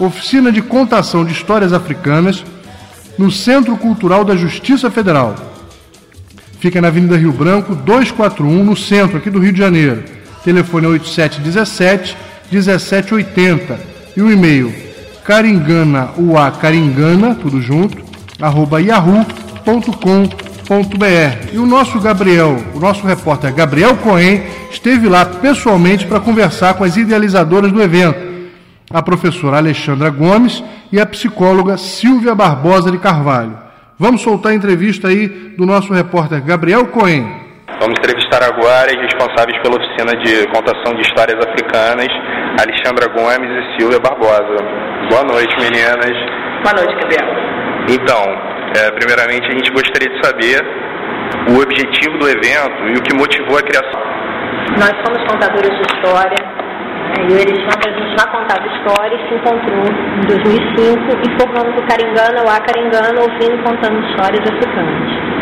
Oficina de Contação de Histórias Africanas no Centro Cultural da Justiça Federal. Fica na Avenida Rio Branco, 241, no centro aqui do Rio de Janeiro. Telefone é 8717 1780 e o e-mail caringana, ua caringana, tudo junto, arroba yahoo.com.br. E o nosso Gabriel, o nosso repórter Gabriel Cohen, esteve lá pessoalmente para conversar com as idealizadoras do evento a professora Alexandra Gomes e a psicóloga Silvia Barbosa de Carvalho. Vamos soltar a entrevista aí do nosso repórter Gabriel Cohen. Vamos entrevistar agora os responsáveis pela oficina de contação de histórias africanas, Alexandra Gomes e Silvia Barbosa. Boa noite, meninas. Boa noite, Gabriel. Então, é, primeiramente a gente gostaria de saber o objetivo do evento e o que motivou a criação. Nós somos contadores de história e o Alexandre, a gente já contava história e se encontrou em 2005 e formamos o Caringana, o Acaringana, ouvindo contando histórias africanas.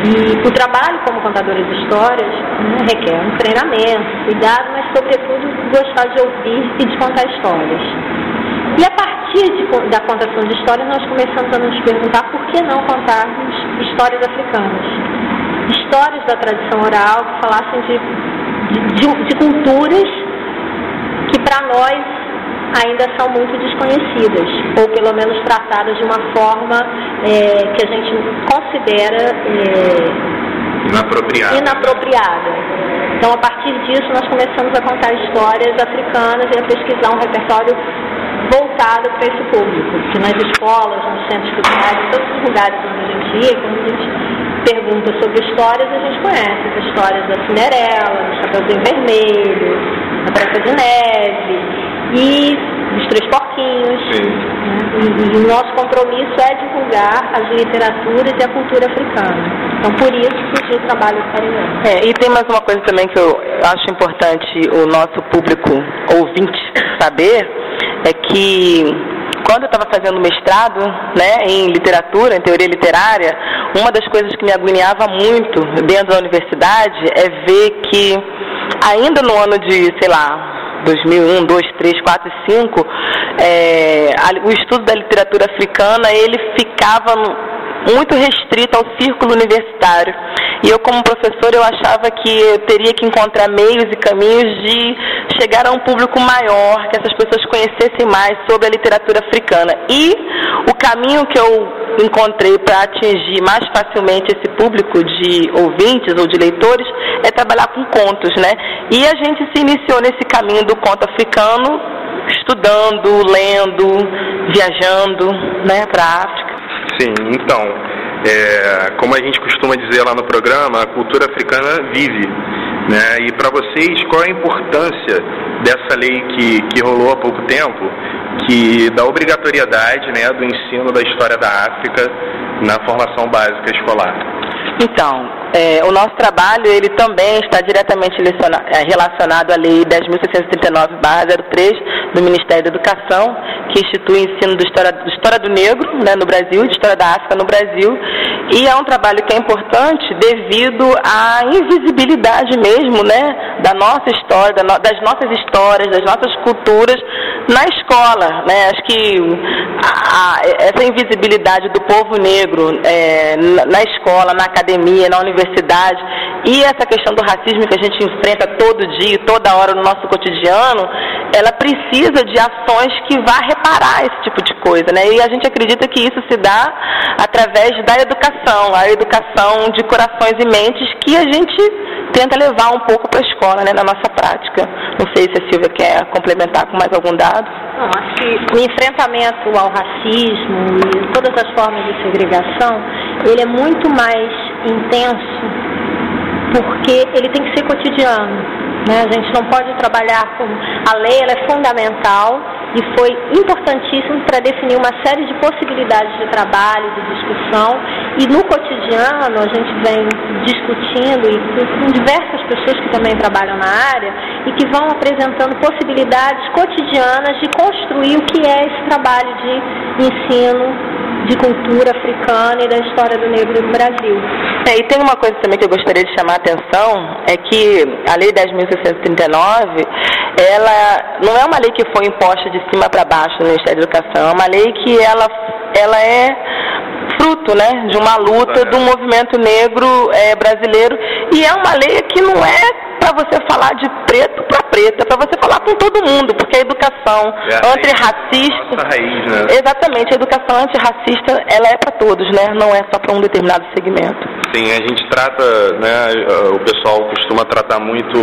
E o trabalho como contadora de histórias né, requer um treinamento, cuidado, mas sobretudo gostar de ouvir e de contar histórias. E a partir de, da contação de histórias, nós começamos a nos perguntar por que não contarmos histórias africanas. Histórias da tradição oral que falassem de, de, de culturas que para nós ainda são muito desconhecidas, ou pelo menos tratadas de uma forma é, que a gente considera é, inapropriada. inapropriada. Então, a partir disso, nós começamos a contar histórias africanas e a pesquisar um repertório voltado para esse público, que nas escolas, nos centros culturais, em todos os lugares onde a gente ia, quando a gente pergunta sobre histórias, a gente conhece as histórias da Cinderela, do Chapeuzinho Vermelho, Branca de Neve e os Três Porquinhos. Né? E, e, o nosso compromisso é divulgar as literaturas e a cultura africana. Então, por isso surgiu o trabalho do. É, e tem mais uma coisa também que eu acho importante o nosso público ouvinte saber, é que quando eu estava fazendo mestrado né, em literatura, em teoria literária, uma das coisas que me agoniava muito dentro da universidade é ver que ainda no ano de, sei lá, 2001, 2, 3, 4 e 5, é, o estudo da literatura africana ele ficava muito restrito ao círculo universitário. E eu, como professor, eu achava que eu teria que encontrar meios e caminhos de chegar a um público maior, que essas pessoas conhecessem mais sobre a literatura africana. E o caminho que eu encontrei para atingir mais facilmente esse público de ouvintes ou de leitores é trabalhar com contos, né? E a gente se iniciou nesse caminho do conto africano, estudando, lendo, viajando, né, para a África. Sim, então, é, como a gente costuma dizer lá no programa, a cultura africana vive. Né? E para vocês, qual a importância dessa lei que, que rolou há pouco tempo, que da obrigatoriedade né, do ensino da história da África na formação básica escolar? Então, é, o nosso trabalho ele também está diretamente é, relacionado à Lei 10.639-03 do Ministério da Educação, que institui o ensino de história, de história do negro né, no Brasil, de história da África no Brasil, e é um trabalho que é importante devido à invisibilidade mesmo né, da nossa história, das nossas histórias, das nossas culturas na escola. Né? Acho que a, a, essa invisibilidade do povo negro é, na, na escola, na academia, na universidade, e essa questão do racismo que a gente enfrenta todo dia, toda hora no nosso cotidiano, ela precisa de ações que vá reparar esse tipo de coisa, né? E a gente acredita que isso se dá através da educação, a educação de corações e mentes que a gente tenta levar um pouco para a escola, né, na nossa prática. Não sei se a Silvia quer complementar com mais algum dado. Não, acho que o enfrentamento ao racismo e todas as formas de segregação, ele é muito mais intenso porque ele tem que ser cotidiano. Né? A gente não pode trabalhar com. A lei ela é fundamental e foi importantíssimo para definir uma série de possibilidades de trabalho, de discussão. E no cotidiano a gente vem discutindo e com diversas pessoas que também trabalham na área e que vão apresentando possibilidades cotidianas de construir o que é esse trabalho de ensino de cultura africana e da história do negro no Brasil. É, e tem uma coisa também que eu gostaria de chamar a atenção, é que a Lei 10.639, ela não é uma lei que foi imposta de cima para baixo no Ministério da Educação, é uma lei que ela, ela é fruto né, de uma luta do movimento negro é, brasileiro e é uma lei que não é para você falar de preto para preta, é para você falar com todo mundo, porque a educação é a antirracista. Raiz, né? Exatamente, a educação antirracista ela é para todos, né? Não é só para um determinado segmento. Sim, a gente trata, né, o pessoal costuma tratar muito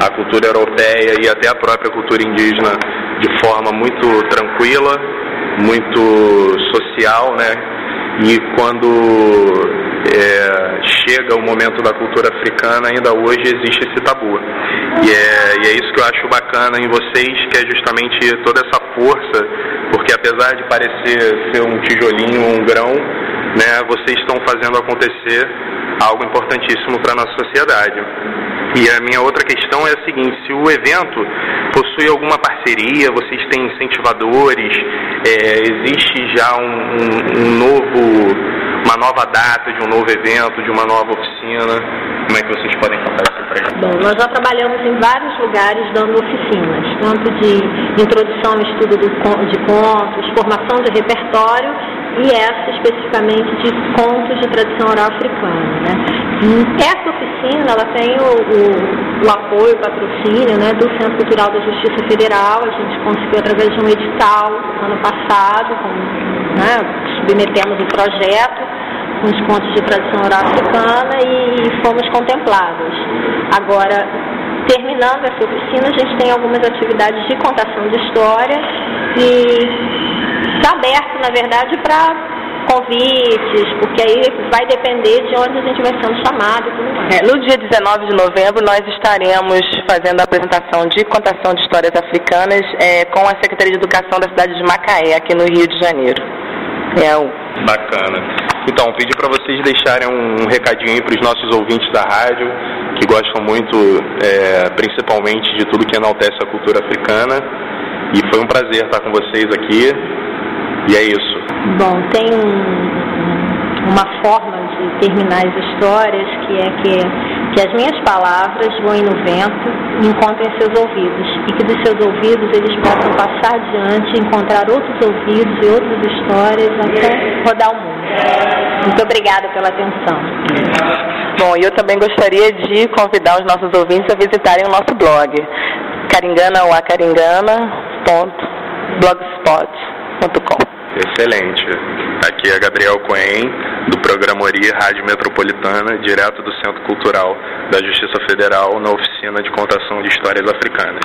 a cultura europeia e até a própria cultura indígena de forma muito tranquila, muito social, né? E quando é, chega o momento da cultura africana, ainda hoje existe esse tabu. E é, e é isso que eu acho bacana em vocês, que é justamente toda essa força, porque apesar de parecer ser um tijolinho, um grão, né, vocês estão fazendo acontecer algo importantíssimo para a nossa sociedade. E a minha outra questão é a seguinte: se o evento possui alguma parceria, vocês têm incentivadores, é, existe já um, um, um novo, uma nova data de um novo evento, de uma nova oficina, como é que vocês podem contar isso para gente? Bom, nós já trabalhamos em vários lugares dando oficinas, tanto de introdução ao estudo do, de contos, formação de repertório e essa especificamente de contos de tradição oral africana. Né? Essa oficina ela tem o, o, o apoio, o patrocínio né, do Centro Cultural da Justiça Federal. A gente conseguiu através de um edital ano passado, com, né, submetemos o projeto com os contos de tradição oral africana e fomos contemplados. Agora, terminando essa oficina, a gente tem algumas atividades de contação de história e está aberto, na verdade, para convites, porque aí vai depender de onde a gente vai sendo chamado e tudo mais. É, no dia 19 de novembro, nós estaremos fazendo a apresentação de contação de histórias africanas é, com a Secretaria de Educação da cidade de Macaé, aqui no Rio de Janeiro. É o... Bacana. Então, pedi para vocês deixarem um recadinho para os nossos ouvintes da rádio, que gostam muito, é, principalmente, de tudo que enaltece a cultura africana. E foi um prazer estar com vocês aqui. E é isso. Bom, tem um, uma forma de terminar as histórias que é que, que as minhas palavras voem no vento e encontrem seus ouvidos e que dos seus ouvidos eles possam passar adiante, encontrar outros ouvidos e outras histórias até rodar o mundo. Muito obrigada pela atenção. Bom, eu também gostaria de convidar os nossos ouvintes a visitarem o nosso blog, caringana.blogspot.com. Excelente. Aqui é Gabriel Coen, do programa Ori Rádio Metropolitana, direto do Centro Cultural da Justiça Federal, na oficina de contação de histórias africanas.